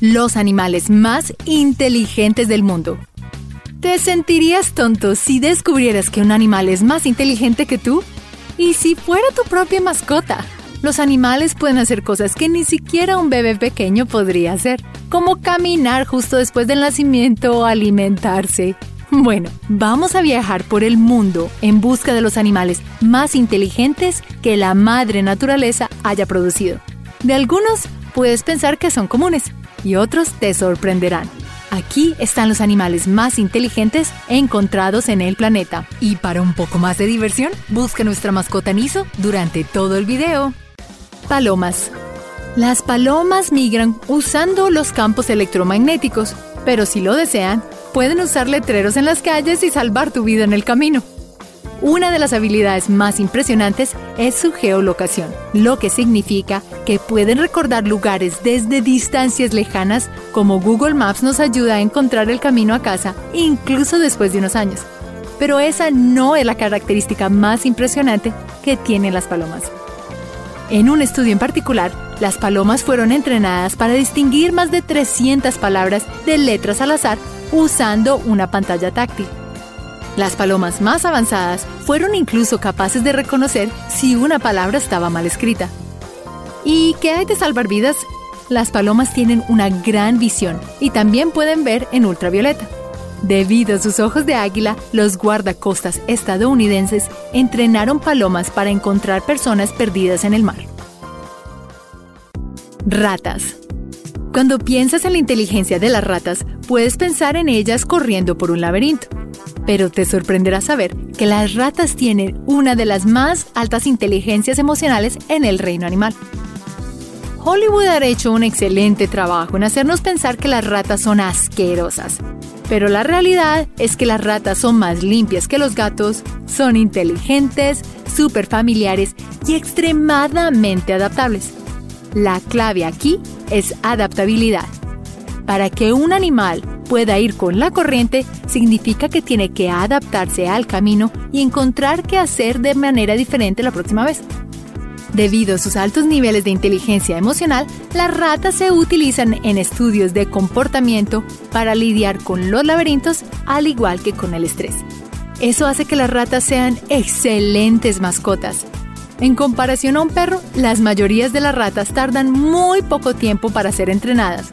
los animales más inteligentes del mundo. ¿Te sentirías tonto si descubrieras que un animal es más inteligente que tú? ¿Y si fuera tu propia mascota? Los animales pueden hacer cosas que ni siquiera un bebé pequeño podría hacer, como caminar justo después del nacimiento o alimentarse. Bueno, vamos a viajar por el mundo en busca de los animales más inteligentes que la madre naturaleza haya producido. De algunos puedes pensar que son comunes y otros te sorprenderán. Aquí están los animales más inteligentes encontrados en el planeta. Y para un poco más de diversión, busca nuestra mascota Niso durante todo el video. Palomas. Las palomas migran usando los campos electromagnéticos, pero si lo desean, pueden usar letreros en las calles y salvar tu vida en el camino. Una de las habilidades más impresionantes es su geolocación, lo que significa que pueden recordar lugares desde distancias lejanas como Google Maps nos ayuda a encontrar el camino a casa incluso después de unos años. Pero esa no es la característica más impresionante que tienen las palomas. En un estudio en particular, las palomas fueron entrenadas para distinguir más de 300 palabras de letras al azar usando una pantalla táctil. Las palomas más avanzadas fueron incluso capaces de reconocer si una palabra estaba mal escrita. ¿Y qué hay de salvar vidas? Las palomas tienen una gran visión y también pueden ver en ultravioleta. Debido a sus ojos de águila, los guardacostas estadounidenses entrenaron palomas para encontrar personas perdidas en el mar. Ratas. Cuando piensas en la inteligencia de las ratas, puedes pensar en ellas corriendo por un laberinto. Pero te sorprenderá saber que las ratas tienen una de las más altas inteligencias emocionales en el reino animal. Hollywood ha hecho un excelente trabajo en hacernos pensar que las ratas son asquerosas. Pero la realidad es que las ratas son más limpias que los gatos, son inteligentes, súper familiares y extremadamente adaptables. La clave aquí es adaptabilidad. Para que un animal pueda ir con la corriente, significa que tiene que adaptarse al camino y encontrar qué hacer de manera diferente la próxima vez. Debido a sus altos niveles de inteligencia emocional, las ratas se utilizan en estudios de comportamiento para lidiar con los laberintos al igual que con el estrés. Eso hace que las ratas sean excelentes mascotas. En comparación a un perro, las mayorías de las ratas tardan muy poco tiempo para ser entrenadas,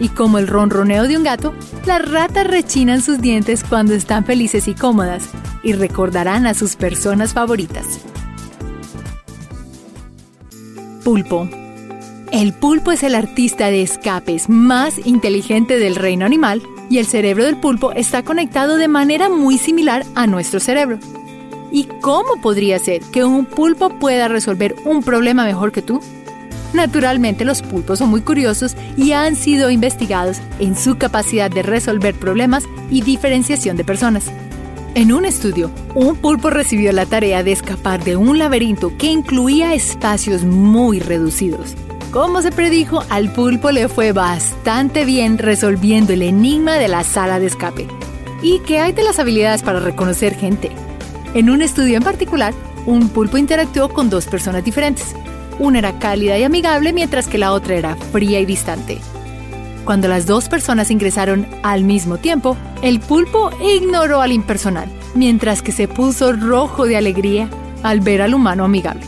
y como el ronroneo de un gato, las ratas rechinan sus dientes cuando están felices y cómodas y recordarán a sus personas favoritas. Pulpo. El pulpo es el artista de escapes más inteligente del reino animal y el cerebro del pulpo está conectado de manera muy similar a nuestro cerebro. ¿Y cómo podría ser que un pulpo pueda resolver un problema mejor que tú? Naturalmente los pulpos son muy curiosos y han sido investigados en su capacidad de resolver problemas y diferenciación de personas. En un estudio, un pulpo recibió la tarea de escapar de un laberinto que incluía espacios muy reducidos. Como se predijo, al pulpo le fue bastante bien resolviendo el enigma de la sala de escape. ¿Y qué hay de las habilidades para reconocer gente? En un estudio en particular, un pulpo interactuó con dos personas diferentes. Una era cálida y amigable mientras que la otra era fría y distante. Cuando las dos personas ingresaron al mismo tiempo, el pulpo ignoró al impersonal, mientras que se puso rojo de alegría al ver al humano amigable.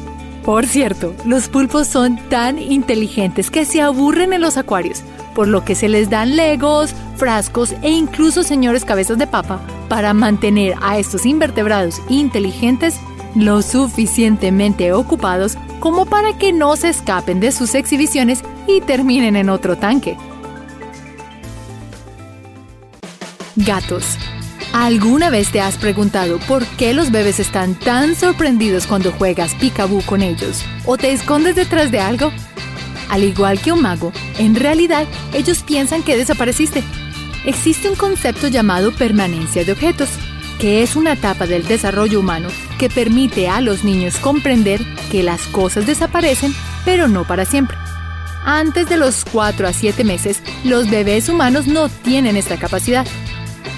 Por cierto, los pulpos son tan inteligentes que se aburren en los acuarios, por lo que se les dan legos, frascos e incluso señores cabezas de papa para mantener a estos invertebrados inteligentes lo suficientemente ocupados como para que no se escapen de sus exhibiciones y terminen en otro tanque. Gatos. ¿Alguna vez te has preguntado por qué los bebés están tan sorprendidos cuando juegas picaboo con ellos? ¿O te escondes detrás de algo? Al igual que un mago, en realidad ellos piensan que desapareciste. Existe un concepto llamado permanencia de objetos, que es una etapa del desarrollo humano que permite a los niños comprender que las cosas desaparecen, pero no para siempre. Antes de los 4 a 7 meses, los bebés humanos no tienen esta capacidad.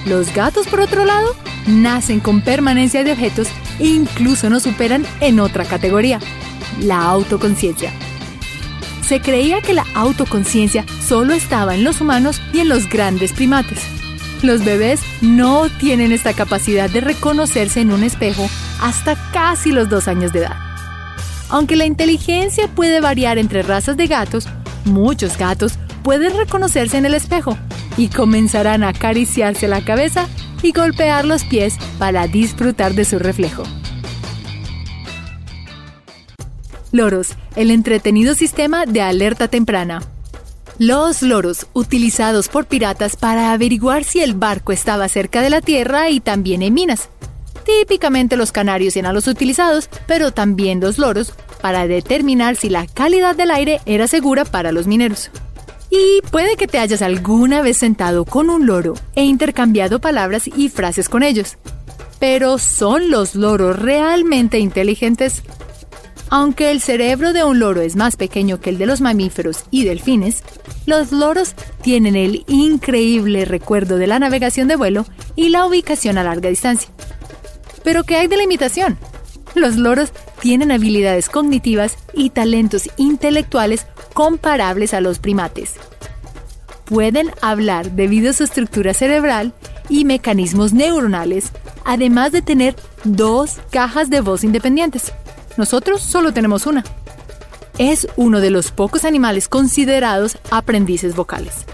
Los gatos, por otro lado, nacen con permanencia de objetos e incluso nos superan en otra categoría, la autoconciencia. se creía que la autoconciencia solo estaba en los humanos y en los grandes primates. Los bebés no tienen esta capacidad de reconocerse en un espejo hasta casi los dos años de edad. Aunque la inteligencia puede variar entre razas de gatos, muchos gatos pueden reconocerse en el espejo y comenzarán a acariciarse la cabeza y golpear los pies para disfrutar de su reflejo. Loros, el entretenido sistema de alerta temprana. Los loros, utilizados por piratas para averiguar si el barco estaba cerca de la tierra y también en minas. Típicamente los canarios eran los utilizados, pero también los loros, para determinar si la calidad del aire era segura para los mineros. Y puede que te hayas alguna vez sentado con un loro e intercambiado palabras y frases con ellos. Pero ¿son los loros realmente inteligentes? Aunque el cerebro de un loro es más pequeño que el de los mamíferos y delfines, los loros tienen el increíble recuerdo de la navegación de vuelo y la ubicación a larga distancia. Pero ¿qué hay de la imitación? Los loros tienen habilidades cognitivas y talentos intelectuales comparables a los primates. Pueden hablar debido a su estructura cerebral y mecanismos neuronales, además de tener dos cajas de voz independientes. Nosotros solo tenemos una. Es uno de los pocos animales considerados aprendices vocales.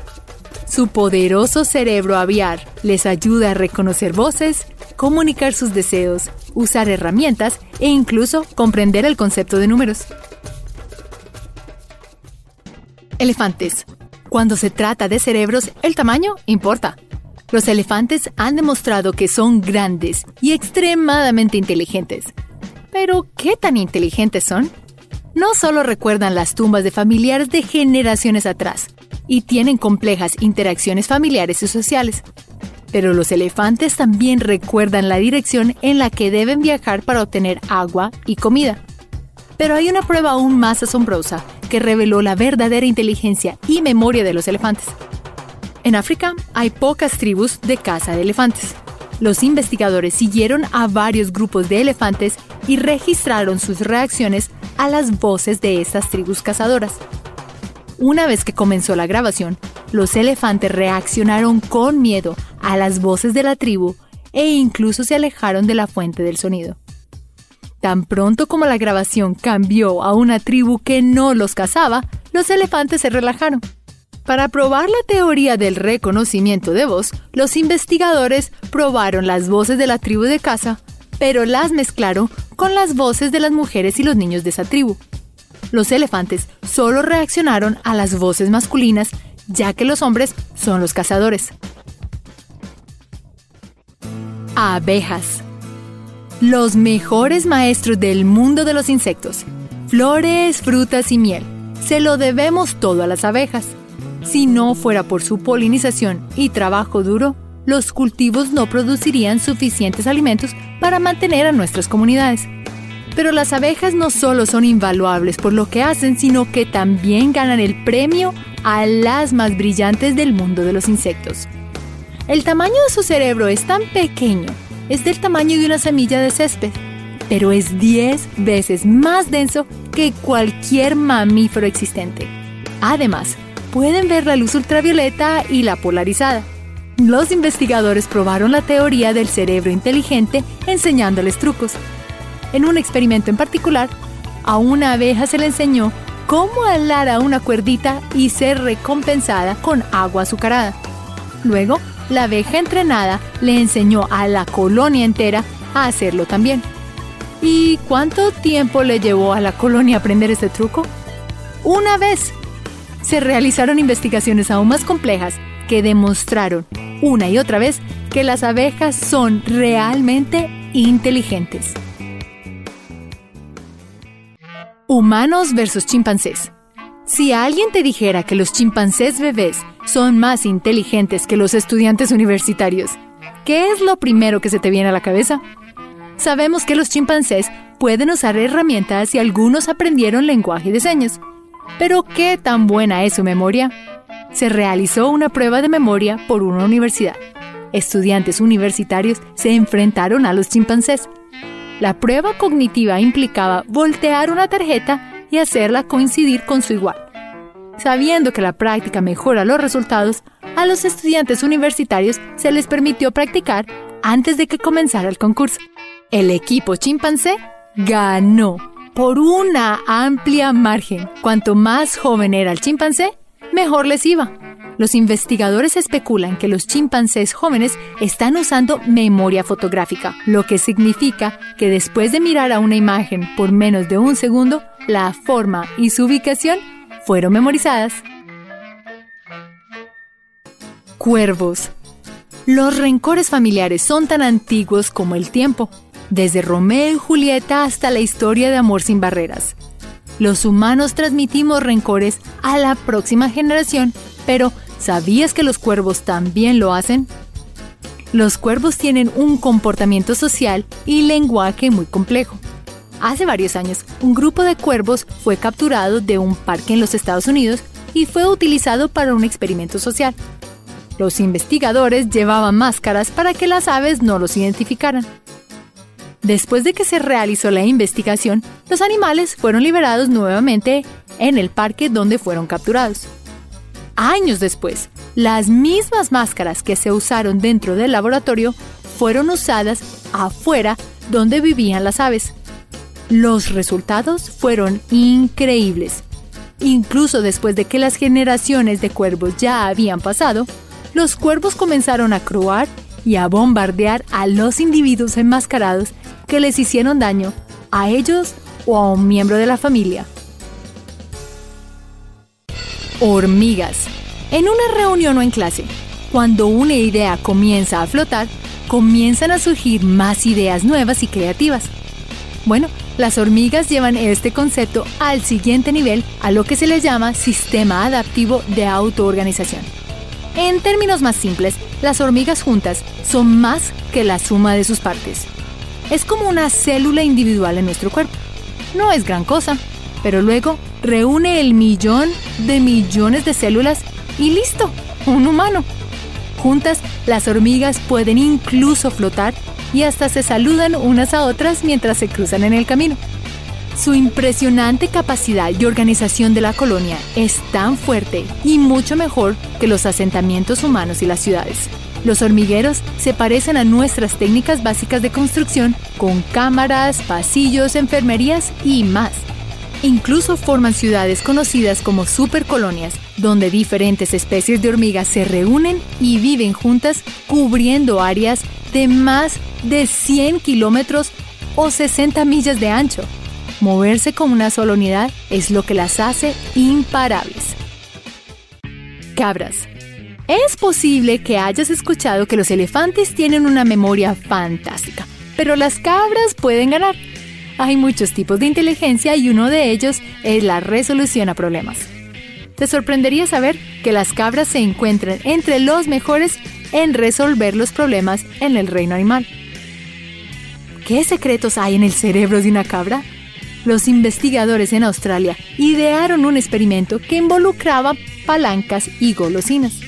Su poderoso cerebro aviar les ayuda a reconocer voces, comunicar sus deseos, usar herramientas e incluso comprender el concepto de números. Elefantes. Cuando se trata de cerebros, el tamaño importa. Los elefantes han demostrado que son grandes y extremadamente inteligentes, pero, ¿qué tan inteligentes son? No solo recuerdan las tumbas de familiares de generaciones atrás, y tienen complejas interacciones familiares y sociales, pero los elefantes también recuerdan la dirección en la que deben viajar para obtener agua y comida. Pero hay una prueba aún más asombrosa que reveló la verdadera inteligencia y memoria de los elefantes. En África hay pocas tribus de caza de elefantes. Los investigadores siguieron a varios grupos de elefantes y registraron sus reacciones a las voces de estas tribus cazadoras. Una vez que comenzó la grabación, los elefantes reaccionaron con miedo a las voces de la tribu e incluso se alejaron de la fuente del sonido. Tan pronto como la grabación cambió a una tribu que no los cazaba, los elefantes se relajaron. Para probar la teoría del reconocimiento de voz, los investigadores probaron las voces de la tribu de caza, pero las mezclaron con las voces de las mujeres y los niños de esa tribu. Los elefantes solo reaccionaron a las voces masculinas, ya que los hombres son los cazadores. Abejas. Los mejores maestros del mundo de los insectos. Flores, frutas y miel. Se lo debemos todo a las abejas. Si no fuera por su polinización y trabajo duro, los cultivos no producirían suficientes alimentos para mantener a nuestras comunidades. Pero las abejas no solo son invaluables por lo que hacen, sino que también ganan el premio a las más brillantes del mundo de los insectos. El tamaño de su cerebro es tan pequeño, es del tamaño de una semilla de césped, pero es 10 veces más denso que cualquier mamífero existente. Además, pueden ver la luz ultravioleta y la polarizada. Los investigadores probaron la teoría del cerebro inteligente enseñándoles trucos. En un experimento en particular, a una abeja se le enseñó cómo alar a una cuerdita y ser recompensada con agua azucarada. Luego, la abeja entrenada le enseñó a la colonia entera a hacerlo también. ¿Y cuánto tiempo le llevó a la colonia aprender este truco? Una vez se realizaron investigaciones aún más complejas que demostraron una y otra vez que las abejas son realmente inteligentes. Humanos versus chimpancés. Si alguien te dijera que los chimpancés bebés son más inteligentes que los estudiantes universitarios, ¿qué es lo primero que se te viene a la cabeza? Sabemos que los chimpancés pueden usar herramientas y algunos aprendieron lenguaje de señas, pero ¿qué tan buena es su memoria? Se realizó una prueba de memoria por una universidad. Estudiantes universitarios se enfrentaron a los chimpancés. La prueba cognitiva implicaba voltear una tarjeta y hacerla coincidir con su igual. Sabiendo que la práctica mejora los resultados, a los estudiantes universitarios se les permitió practicar antes de que comenzara el concurso. El equipo chimpancé ganó por una amplia margen. Cuanto más joven era el chimpancé, mejor les iba. Los investigadores especulan que los chimpancés jóvenes están usando memoria fotográfica, lo que significa que después de mirar a una imagen por menos de un segundo, la forma y su ubicación fueron memorizadas. Cuervos. Los rencores familiares son tan antiguos como el tiempo, desde Romeo y Julieta hasta la historia de amor sin barreras. Los humanos transmitimos rencores a la próxima generación, pero ¿sabías que los cuervos también lo hacen? Los cuervos tienen un comportamiento social y lenguaje muy complejo. Hace varios años, un grupo de cuervos fue capturado de un parque en los Estados Unidos y fue utilizado para un experimento social. Los investigadores llevaban máscaras para que las aves no los identificaran. Después de que se realizó la investigación, los animales fueron liberados nuevamente en el parque donde fueron capturados. Años después, las mismas máscaras que se usaron dentro del laboratorio fueron usadas afuera donde vivían las aves. Los resultados fueron increíbles. Incluso después de que las generaciones de cuervos ya habían pasado, los cuervos comenzaron a croar y a bombardear a los individuos enmascarados que les hicieron daño a ellos o a un miembro de la familia. Hormigas. En una reunión o en clase, cuando una idea comienza a flotar, comienzan a surgir más ideas nuevas y creativas. Bueno, las hormigas llevan este concepto al siguiente nivel, a lo que se les llama sistema adaptivo de autoorganización. En términos más simples, las hormigas juntas son más que la suma de sus partes. Es como una célula individual en nuestro cuerpo. No es gran cosa, pero luego reúne el millón de millones de células y listo, un humano. Juntas, las hormigas pueden incluso flotar y hasta se saludan unas a otras mientras se cruzan en el camino. Su impresionante capacidad y organización de la colonia es tan fuerte y mucho mejor que los asentamientos humanos y las ciudades. Los hormigueros se parecen a nuestras técnicas básicas de construcción con cámaras, pasillos, enfermerías y más. Incluso forman ciudades conocidas como supercolonias, donde diferentes especies de hormigas se reúnen y viven juntas cubriendo áreas de más de 100 kilómetros o 60 millas de ancho. Moverse con una sola unidad es lo que las hace imparables. Cabras. Es posible que hayas escuchado que los elefantes tienen una memoria fantástica, pero las cabras pueden ganar. Hay muchos tipos de inteligencia y uno de ellos es la resolución a problemas. Te sorprendería saber que las cabras se encuentran entre los mejores en resolver los problemas en el reino animal. ¿Qué secretos hay en el cerebro de una cabra? Los investigadores en Australia idearon un experimento que involucraba palancas y golosinas.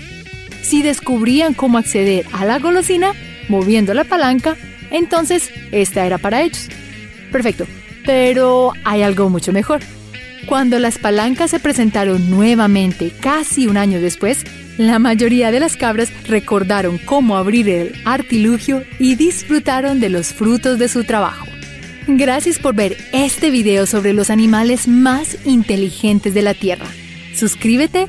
Si descubrían cómo acceder a la golosina moviendo la palanca, entonces esta era para ellos. Perfecto, pero hay algo mucho mejor. Cuando las palancas se presentaron nuevamente casi un año después, la mayoría de las cabras recordaron cómo abrir el artilugio y disfrutaron de los frutos de su trabajo. Gracias por ver este video sobre los animales más inteligentes de la Tierra. Suscríbete,